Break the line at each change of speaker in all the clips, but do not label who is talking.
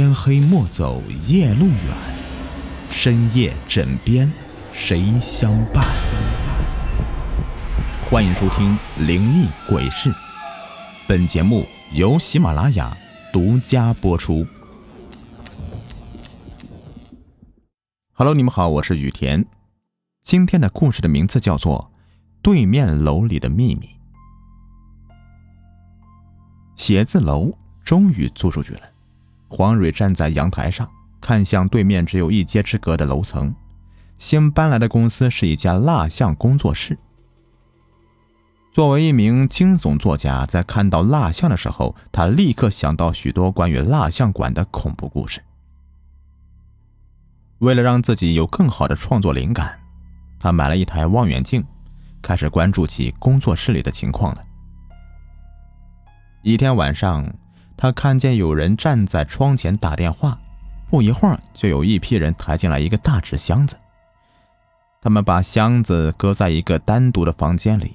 天黑莫走夜路远，深夜枕边谁相伴？欢迎收听《灵异鬼事》，本节目由喜马拉雅独家播出。Hello，你们好，我是雨田。今天的故事的名字叫做《对面楼里的秘密》。写字楼终于租出去了。黄蕊站在阳台上，看向对面只有一街之隔的楼层。新搬来的公司是一家蜡像工作室。作为一名惊悚作家，在看到蜡像的时候，他立刻想到许多关于蜡像馆的恐怖故事。为了让自己有更好的创作灵感，他买了一台望远镜，开始关注起工作室里的情况了。一天晚上。他看见有人站在窗前打电话，不一会儿就有一批人抬进来一个大纸箱子。他们把箱子搁在一个单独的房间里。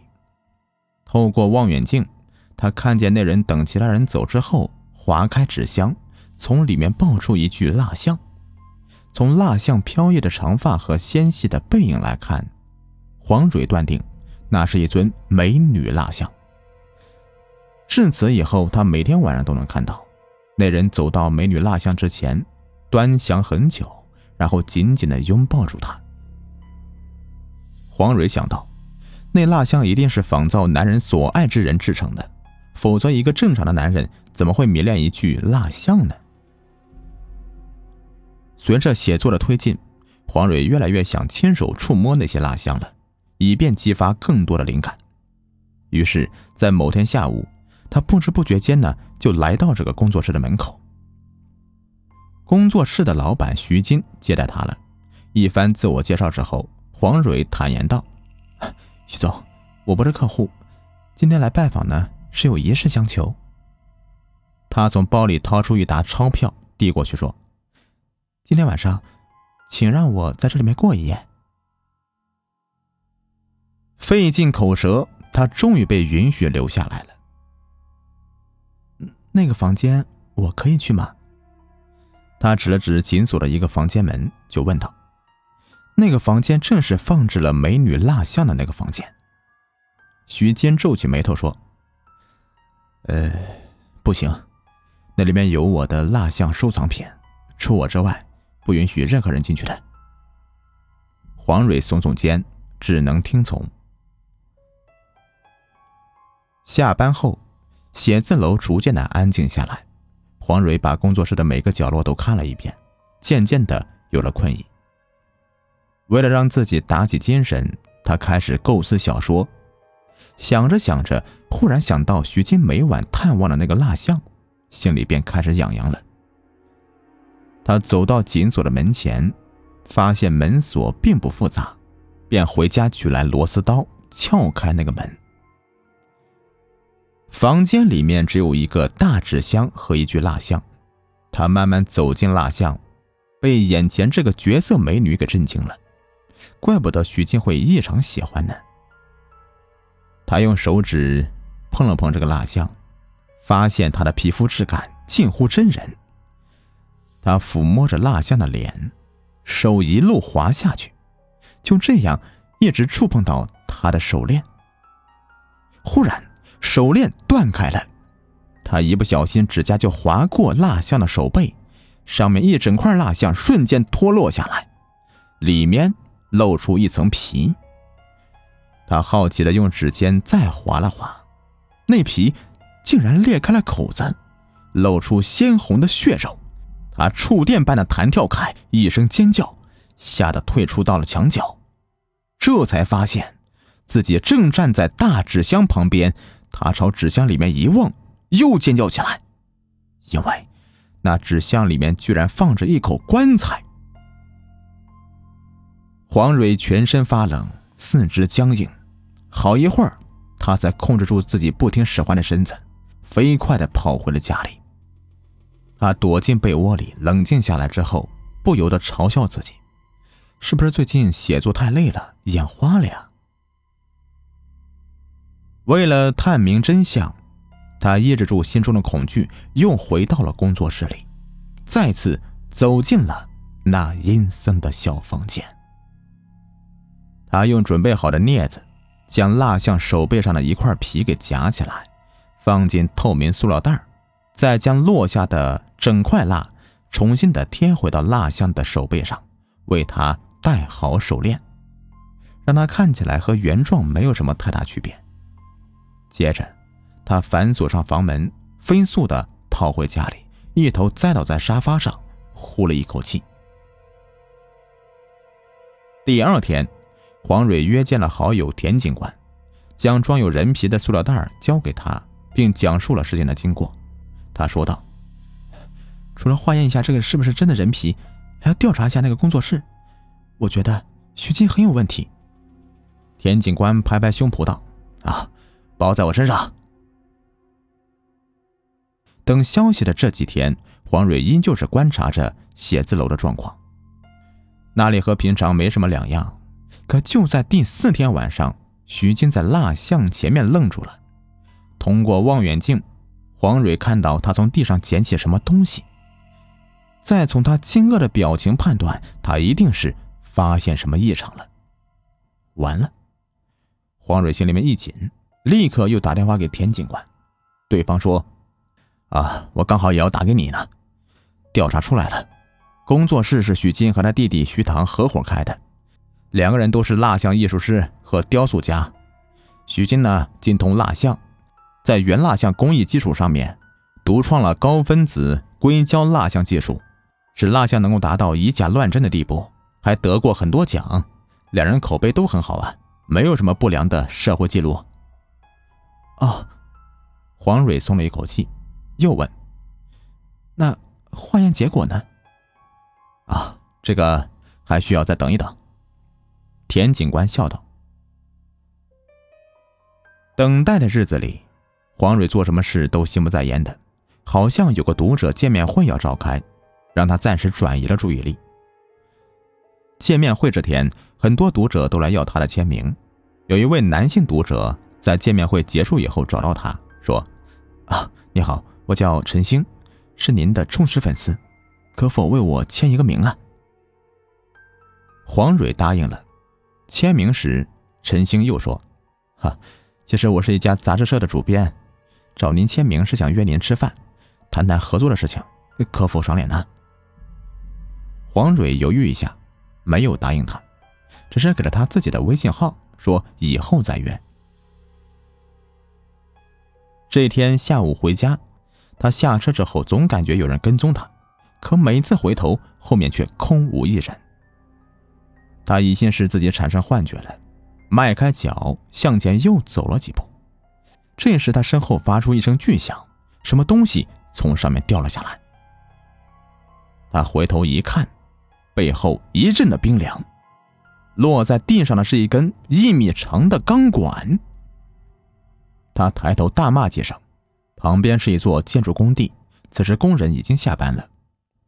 透过望远镜，他看见那人等其他人走之后，划开纸箱，从里面抱出一具蜡像。从蜡像飘逸的长发和纤细的背影来看，黄蕊断定那是一尊美女蜡像。至此以后，他每天晚上都能看到那人走到美女蜡像之前，端详很久，然后紧紧的拥抱住她。黄蕊想到，那蜡像一定是仿造男人所爱之人制成的，否则一个正常的男人怎么会迷恋一具蜡像呢？随着写作的推进，黄蕊越来越想亲手触摸那些蜡像了，以便激发更多的灵感。于是，在某天下午。他不知不觉间呢，就来到这个工作室的门口。工作室的老板徐金接待他了，一番自我介绍之后，黄蕊坦言道：“徐总，我不是客户，今天来拜访呢，是有一事相求。”他从包里掏出一沓钞票，递过去说：“今天晚上，请让我在这里面过一夜。”费尽口舌，他终于被允许留下来了。那个房间我可以去吗？他指了指紧锁的一个房间门，就问道：“那个房间正是放置了美女蜡像的那个房间。”徐坚皱起眉头说：“呃，不行，那里面有我的蜡像收藏品，除我之外，不允许任何人进去的。”黄蕊耸耸肩，只能听从。下班后。写字楼逐渐的安静下来，黄蕊把工作室的每个角落都看了一遍，渐渐的有了困意。为了让自己打起精神，他开始构思小说。想着想着，忽然想到徐金每晚探望的那个蜡像，心里便开始痒痒了。他走到紧锁的门前，发现门锁并不复杂，便回家取来螺丝刀，撬开那个门。房间里面只有一个大纸箱和一具蜡像，他慢慢走进蜡像，被眼前这个绝色美女给震惊了，怪不得徐静会异常喜欢呢。他用手指碰了碰这个蜡像，发现她的皮肤质感近乎真人。他抚摸着蜡像的脸，手一路滑下去，就这样一直触碰到她的手链。忽然。手链断开了，他一不小心，指甲就划过蜡像的手背，上面一整块蜡像瞬间脱落下来，里面露出一层皮。他好奇的用指尖再划了划，那皮竟然裂开了口子，露出鲜红的血肉。他触电般的弹跳开，一声尖叫，吓得退出到了墙角，这才发现自己正站在大纸箱旁边。他朝纸箱里面一望，又尖叫起来，因为那纸箱里面居然放着一口棺材。黄蕊全身发冷，四肢僵硬，好一会儿，他才控制住自己不听使唤的身子，飞快的跑回了家里。他躲进被窝里，冷静下来之后，不由得嘲笑自己：是不是最近写作太累了，眼花了呀？为了探明真相，他抑制住心中的恐惧，又回到了工作室里。再次走进了那阴森的小房间。他用准备好的镊子将蜡像手背上的一块皮给夹起来，放进透明塑料袋，再将落下的整块蜡重新的贴回到蜡像的手背上，为他戴好手链，让他看起来和原状没有什么太大区别。接着，他反锁上房门，飞速的。跑回家里，一头栽倒在沙发上，呼了一口气。第二天，黄蕊约见了好友田警官，将装有人皮的塑料袋交给他，并讲述了事情的经过。他说道：“除了化验一下这个是不是真的人皮，还要调查一下那个工作室。我觉得徐金很有问题。”田警官拍拍胸脯道：“啊，包在我身上。”等消息的这几天，黄蕊依旧是观察着写字楼的状况。那里和平常没什么两样。可就在第四天晚上，徐金在蜡像前面愣住了。通过望远镜，黄蕊看到他从地上捡起什么东西。再从他惊愕的表情判断，他一定是发现什么异常了。完了，黄蕊心里面一紧，立刻又打电话给田警官。对方说。啊，我刚好也要打给你呢。调查出来了，工作室是许金和他弟弟徐唐合伙开的，两个人都是蜡像艺术师和雕塑家。许金呢，精通蜡像，在原蜡像工艺基础上面，独创了高分子硅胶蜡像技术，使蜡像能够达到以假乱真的地步，还得过很多奖。两人口碑都很好啊，没有什么不良的社会记录。哦，黄蕊松了一口气。又问：“那化验结果呢？”啊，这个还需要再等一等。”田警官笑道。等待的日子里，黄蕊做什么事都心不在焉的，好像有个读者见面会要召开，让他暂时转移了注意力。见面会这天，很多读者都来要他的签名。有一位男性读者在见面会结束以后找到他说：“啊，你好。”我叫陈星，是您的忠实粉丝，可否为我签一个名啊？黄蕊答应了。签名时，陈星又说：“哈，其实我是一家杂志社的主编，找您签名是想约您吃饭，谈谈合作的事情，可否赏脸呢？”黄蕊犹豫一下，没有答应他，只是给了他自己的微信号，说以后再约。这天下午回家。他下车之后，总感觉有人跟踪他，可每次回头，后面却空无一人。他疑心是自己产生幻觉了，迈开脚向前又走了几步。这时，他身后发出一声巨响，什么东西从上面掉了下来。他回头一看，背后一阵的冰凉，落在地上的是一根一米长的钢管。他抬头大骂几声。旁边是一座建筑工地，此时工人已经下班了。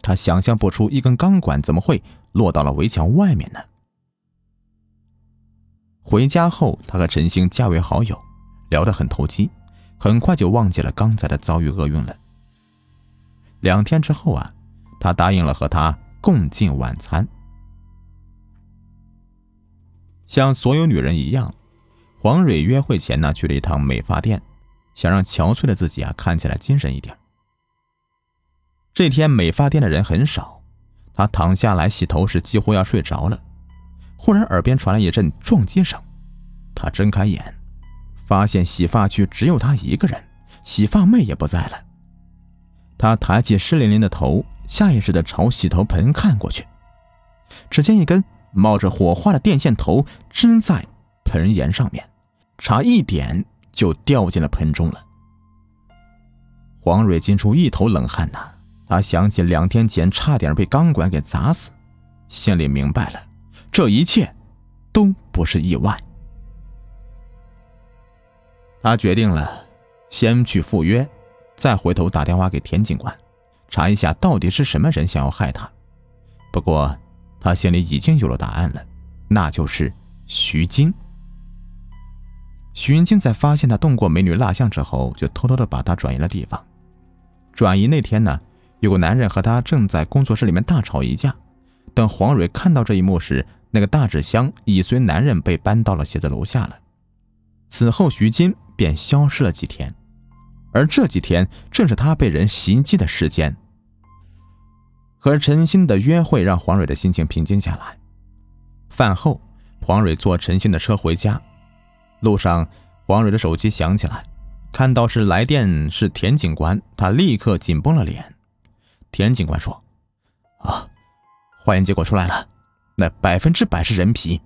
他想象不出一根钢管怎么会落到了围墙外面呢？回家后，他和陈星加为好友，聊得很投机，很快就忘记了刚才的遭遇厄运了。两天之后啊，他答应了和他共进晚餐。像所有女人一样，黄蕊约会前呢去了一趟美发店。想让憔悴的自己啊看起来精神一点。这天美发店的人很少，他躺下来洗头时几乎要睡着了，忽然耳边传来一阵撞击声，他睁开眼，发现洗发区只有他一个人，洗发妹也不在了。他抬起湿淋淋的头，下意识地朝洗头盆看过去，只见一根冒着火花的电线头支在盆沿上面，差一点。就掉进了盆中了。黄蕊惊出一头冷汗呐！他想起两天前差点被钢管给砸死，心里明白了，这一切都不是意外。他决定了，先去赴约，再回头打电话给田警官，查一下到底是什么人想要害他。不过他心里已经有了答案了，那就是徐金。徐云金在发现他动过美女蜡像之后，就偷偷的把他转移了地方。转移那天呢，有个男人和他正在工作室里面大吵一架。等黄蕊看到这一幕时，那个大纸箱已随男人被搬到了写字楼下了。此后，徐金便消失了几天，而这几天正是他被人袭击的时间。和陈鑫的约会让黄蕊的心情平静下来。饭后，黄蕊坐陈鑫的车回家，路上，黄蕊的手机响起来，看到是来电是田警官，他立刻紧绷了脸。田警官说：“啊。”化验结果出来了，那百分之百是人皮。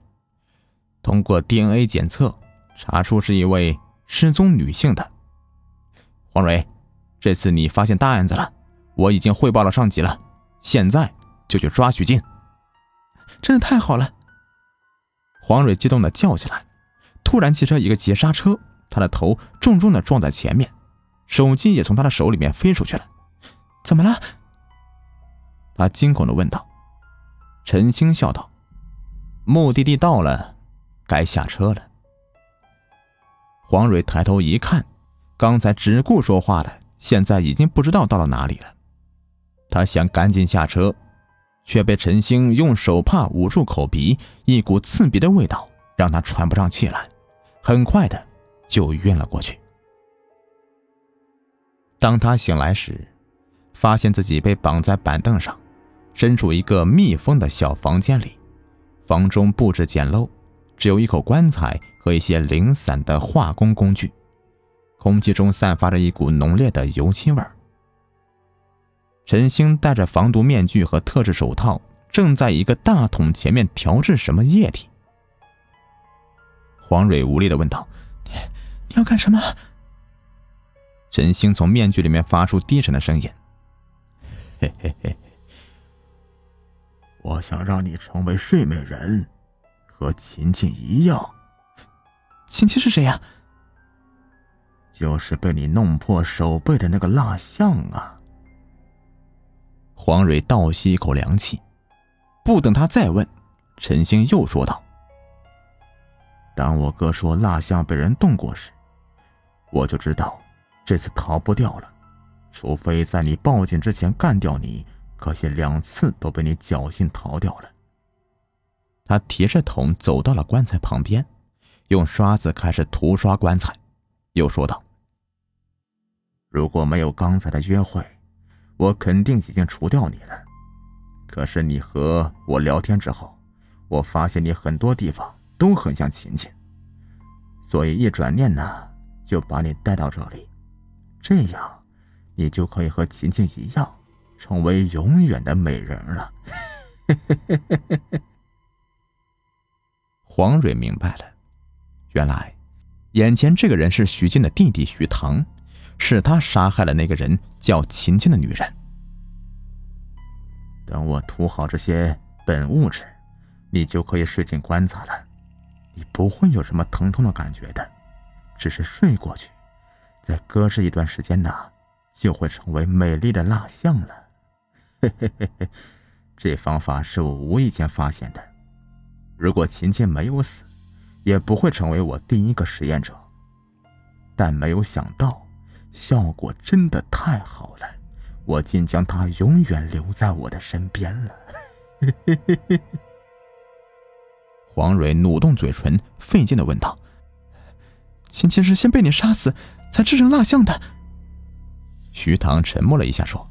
通过 DNA 检测，查出是一位失踪女性的。黄蕊，这次你发现大案子了，我已经汇报了上级了，现在就去抓徐静。真的太好了！黄蕊激动的叫起来。突然，汽车一个急刹车，他的头重重的撞在前面，手机也从他的手里面飞出去了。怎么了？他惊恐的问道。陈星笑道：“目的地到了，该下车了。”黄蕊抬头一看，刚才只顾说话的，现在已经不知道到了哪里了。他想赶紧下车，却被陈星用手帕捂住口鼻，一股刺鼻的味道让他喘不上气来，很快的就晕了过去。当他醒来时，发现自己被绑在板凳上。身处一个密封的小房间里，房中布置简陋，只有一口棺材和一些零散的化工工具，空气中散发着一股浓烈的油漆味。陈星戴着防毒面具和特制手套，正在一个大桶前面调制什么液体。黄蕊无力的问道：“你你要干什么？”陈星从面具里面发出低沉的声音：“嘿嘿嘿。”
我想让你成为睡美人，和琴琴一样。
琴琴是谁呀？
就是被你弄破手背的那个蜡像啊！
黄蕊倒吸一口凉气，不等他再问，陈星又说道：“
当我哥说蜡像被人动过时，我就知道这次逃不掉了，除非在你报警之前干掉你。”可惜两次都被你侥幸逃掉了。
他提着桶走到了棺材旁边，用刷子开始涂刷棺材，又说道：“
如果没有刚才的约会，我肯定已经除掉你了。可是你和我聊天之后，我发现你很多地方都很像琴琴，所以一转念呢，就把你带到这里，这样你就可以和琴琴一样。”成为永远的美人了。
黄蕊明白了，原来眼前这个人是徐静的弟弟徐唐，是他杀害了那个人叫秦青的女人。
等我涂好这些本物质，你就可以睡进棺材了。不会有什么疼痛的感觉的，只是睡过去，再搁置一段时间呢，就会成为美丽的蜡像了。嘿嘿嘿嘿，这方法是我无意间发现的。如果琴琴没有死，也不会成为我第一个实验者。但没有想到，效果真的太好了，我竟将她永远留在我的身边了。嘿嘿嘿嘿。
王蕊努动嘴唇，费劲的问道：“琴琴是先被你杀死，才制成蜡像的？”徐唐沉默了一下，说。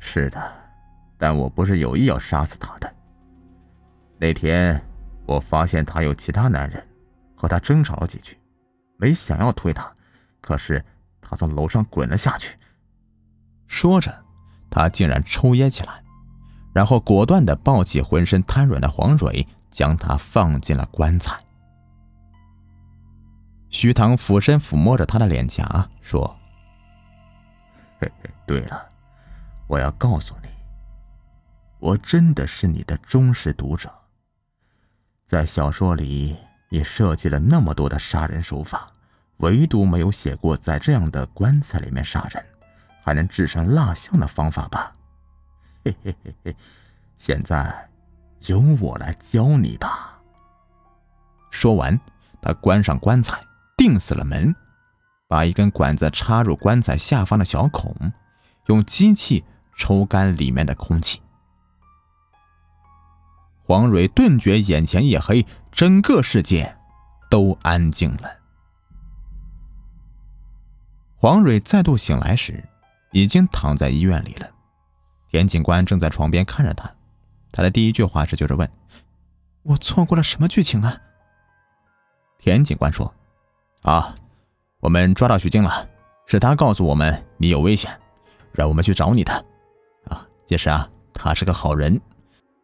是的，但我不是有意要杀死他的。那天我发现他有其他男人，和他争吵了几句，没想要推他，可是他从楼上滚了下去。
说着，他竟然抽噎起来，然后果断的抱起浑身瘫软的黄蕊，将她放进了棺材。徐唐俯身抚摸着他的脸颊，说。
对了，我要告诉你，我真的是你的忠实读者。在小说里，你设计了那么多的杀人手法，唯独没有写过在这样的棺材里面杀人，还能制成蜡像的方法吧？嘿嘿嘿嘿，现在由我来教你吧。
说完，他关上棺材，钉死了门。把一根管子插入棺材下方的小孔，用机器抽干里面的空气。黄蕊顿觉眼前一黑，整个世界都安静了。黄蕊再度醒来时，已经躺在医院里了。田警官正在床边看着他，他的第一句话是就是问：“我错过了什么剧情啊？”田警官说：“啊，我们抓到徐静了，是他告诉我们你有危险，让我们去找你的。啊，其实啊，他是个好人。”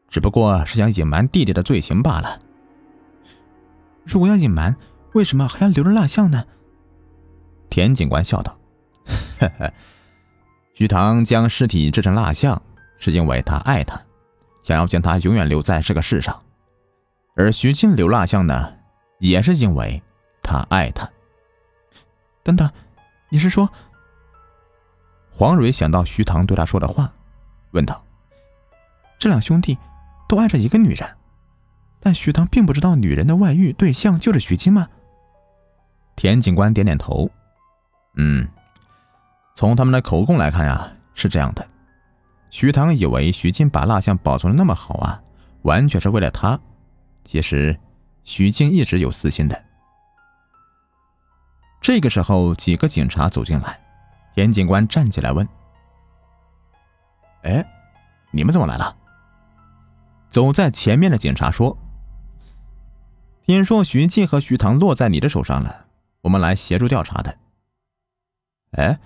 只不过是想隐瞒弟弟的罪行罢了。如果要隐瞒，为什么还要留着蜡像呢？田警官笑道：“呵呵，徐唐将尸体制成蜡像，是因为他爱她，想要将她永远留在这个世上；而徐静留蜡像呢，也是因为他爱她。”等等，你是说？黄蕊想到徐唐对他说的话，问道：“这两兄弟？”都爱着一个女人，但徐唐并不知道女人的外遇对象就是徐金吗？田警官点点头，嗯，从他们的口供来看呀，是这样的。徐唐以为徐静把蜡像保存的那么好啊，完全是为了他。其实，徐静一直有私心的。这个时候，几个警察走进来，田警官站起来问：“哎，你们怎么来了？”走在前面的警察说：“听说徐静和徐唐落在你的手上了，我们来协助调查的。”哎，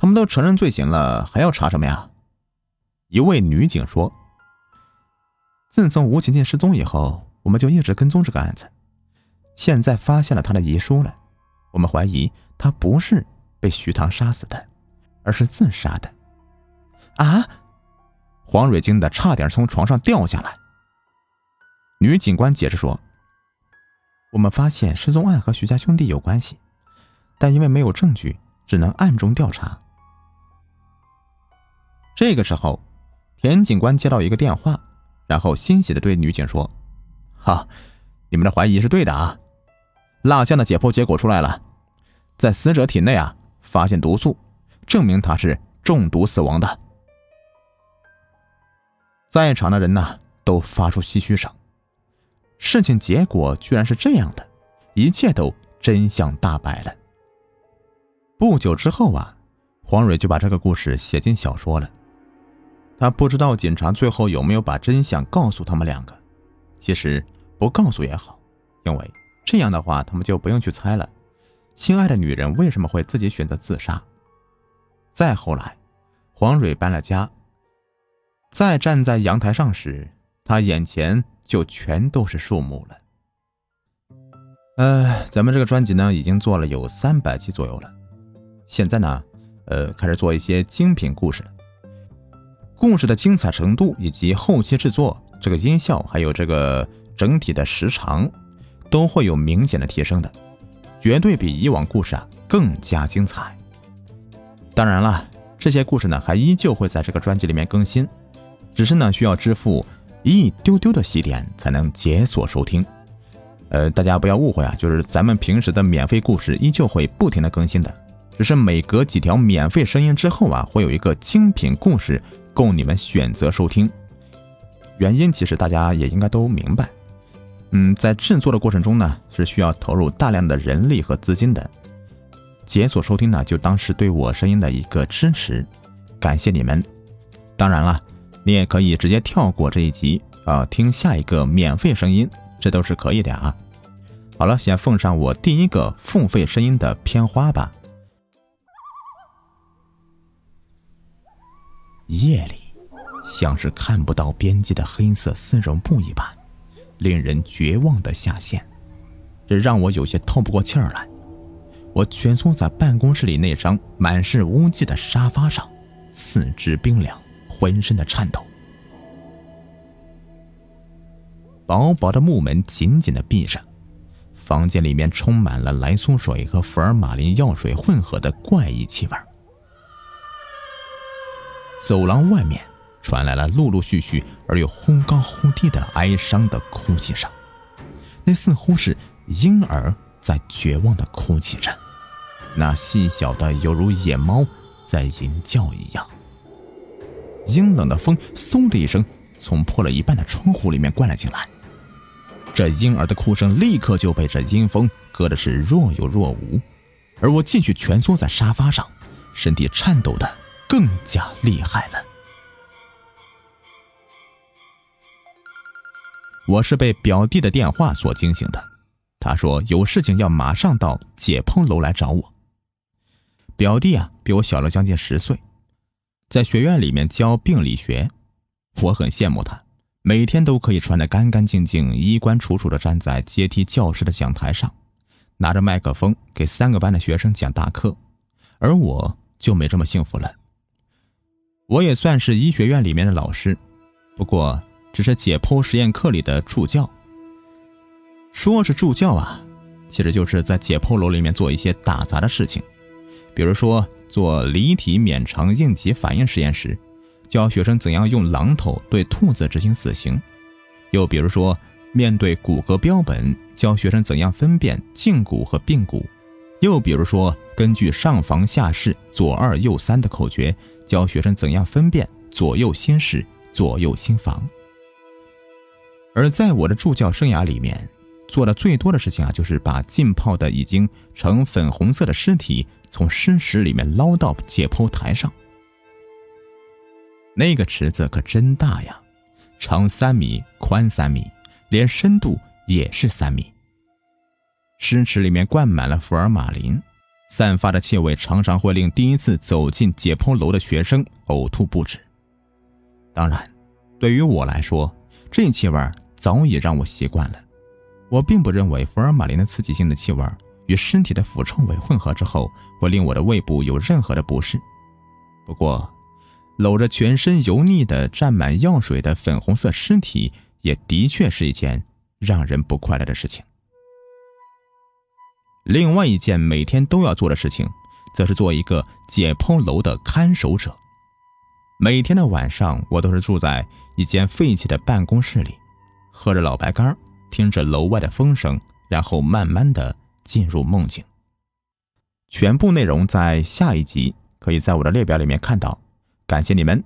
他们都承认罪行了，还要查什么呀？一位女警说：“自从吴晴晴失踪以后，我们就一直跟踪这个案子，现在发现了她的遗书了，我们怀疑她不是被徐唐杀死的，而是自杀的。”啊！黄蕊惊得差点从床上掉下来。女警官解释说：“我们发现失踪案和徐家兄弟有关系，但因为没有证据，只能暗中调查。”这个时候，田警官接到一个电话，然后欣喜的对女警说：“哈，你们的怀疑是对的啊！蜡像的解剖结果出来了，在死者体内啊发现毒素，证明他是中毒死亡的。”在场的人呢，都发出唏嘘声。事情结果居然是这样的，一切都真相大白了。不久之后啊，黄蕊就把这个故事写进小说了。他不知道警察最后有没有把真相告诉他们两个。其实不告诉也好，因为这样的话，他们就不用去猜了，心爱的女人为什么会自己选择自杀。再后来，黄蕊搬了家。再站在阳台上时，他眼前就全都是树木了。呃，咱们这个专辑呢，已经做了有三百期左右了。现在呢，呃，开始做一些精品故事了。故事的精彩程度以及后期制作，这个音效还有这个整体的时长，都会有明显的提升的，绝对比以往故事啊更加精彩。当然了，这些故事呢，还依旧会在这个专辑里面更新。只是呢，需要支付一丢丢的喜点才能解锁收听。呃，大家不要误会啊，就是咱们平时的免费故事依旧会不停的更新的，只是每隔几条免费声音之后啊，会有一个精品故事供你们选择收听。原因其实大家也应该都明白，嗯，在制作的过程中呢，是需要投入大量的人力和资金的。解锁收听呢，就当是对我声音的一个支持，感谢你们。当然了。你也可以直接跳过这一集啊，听下一个免费声音，这都是可以的啊。好了，先奉上我第一个付费声音的片花吧。夜里，像是看不到边际的黑色丝绒布一般，令人绝望的下陷，这让我有些透不过气儿来。我蜷缩在办公室里那张满是污迹的沙发上，四肢冰凉。浑身的颤抖，薄薄的木门紧紧的闭上，房间里面充满了来苏水和福尔马林药水混合的怪异气味。走廊外面传来了陆陆续续而又忽高忽低的哀伤的哭泣声，那似乎是婴儿在绝望的哭泣着。那细小的犹如野猫在吟叫一样。阴冷的风嗖的一声从破了一半的窗户里面灌了进来，这婴儿的哭声立刻就被这阴风隔的是若有若无，而我继续蜷缩在沙发上，身体颤抖的更加厉害了。我是被表弟的电话所惊醒的，他说有事情要马上到解剖楼来找我。表弟啊，比我小了将近十岁。在学院里面教病理学，我很羡慕他，每天都可以穿得干干净净、衣冠楚楚地站在阶梯教室的讲台上，拿着麦克风给三个班的学生讲大课，而我就没这么幸福了。我也算是医学院里面的老师，不过只是解剖实验课里的助教。说是助教啊，其实就是在解剖楼里面做一些打杂的事情，比如说。做离体免肠应急反应实验时，教学生怎样用榔头对兔子执行死刑；又比如说，面对骨骼标本，教学生怎样分辨胫骨和髌骨；又比如说，根据上房下室左二右三的口诀，教学生怎样分辨左右心室、左右心房。而在我的助教生涯里面，做的最多的事情啊，就是把浸泡的已经呈粉红色的尸体从尸池里面捞到解剖台上。那个池子可真大呀，长三米，宽三米，连深度也是三米。尸池里面灌满了福尔马林，散发的气味常常会令第一次走进解剖楼的学生呕吐不止。当然，对于我来说，这气味早已让我习惯了。我并不认为福尔马林的刺激性的气味与身体的腐臭味混合之后会令我的胃部有任何的不适。不过，搂着全身油腻的、沾满药水的粉红色尸体，也的确是一件让人不快乐的事情。另外一件每天都要做的事情，则是做一个解剖楼的看守者。每天的晚上，我都是住在一间废弃的办公室里，喝着老白干听着楼外的风声，然后慢慢的进入梦境。全部内容在下一集可以在我的列表里面看到，感谢你们。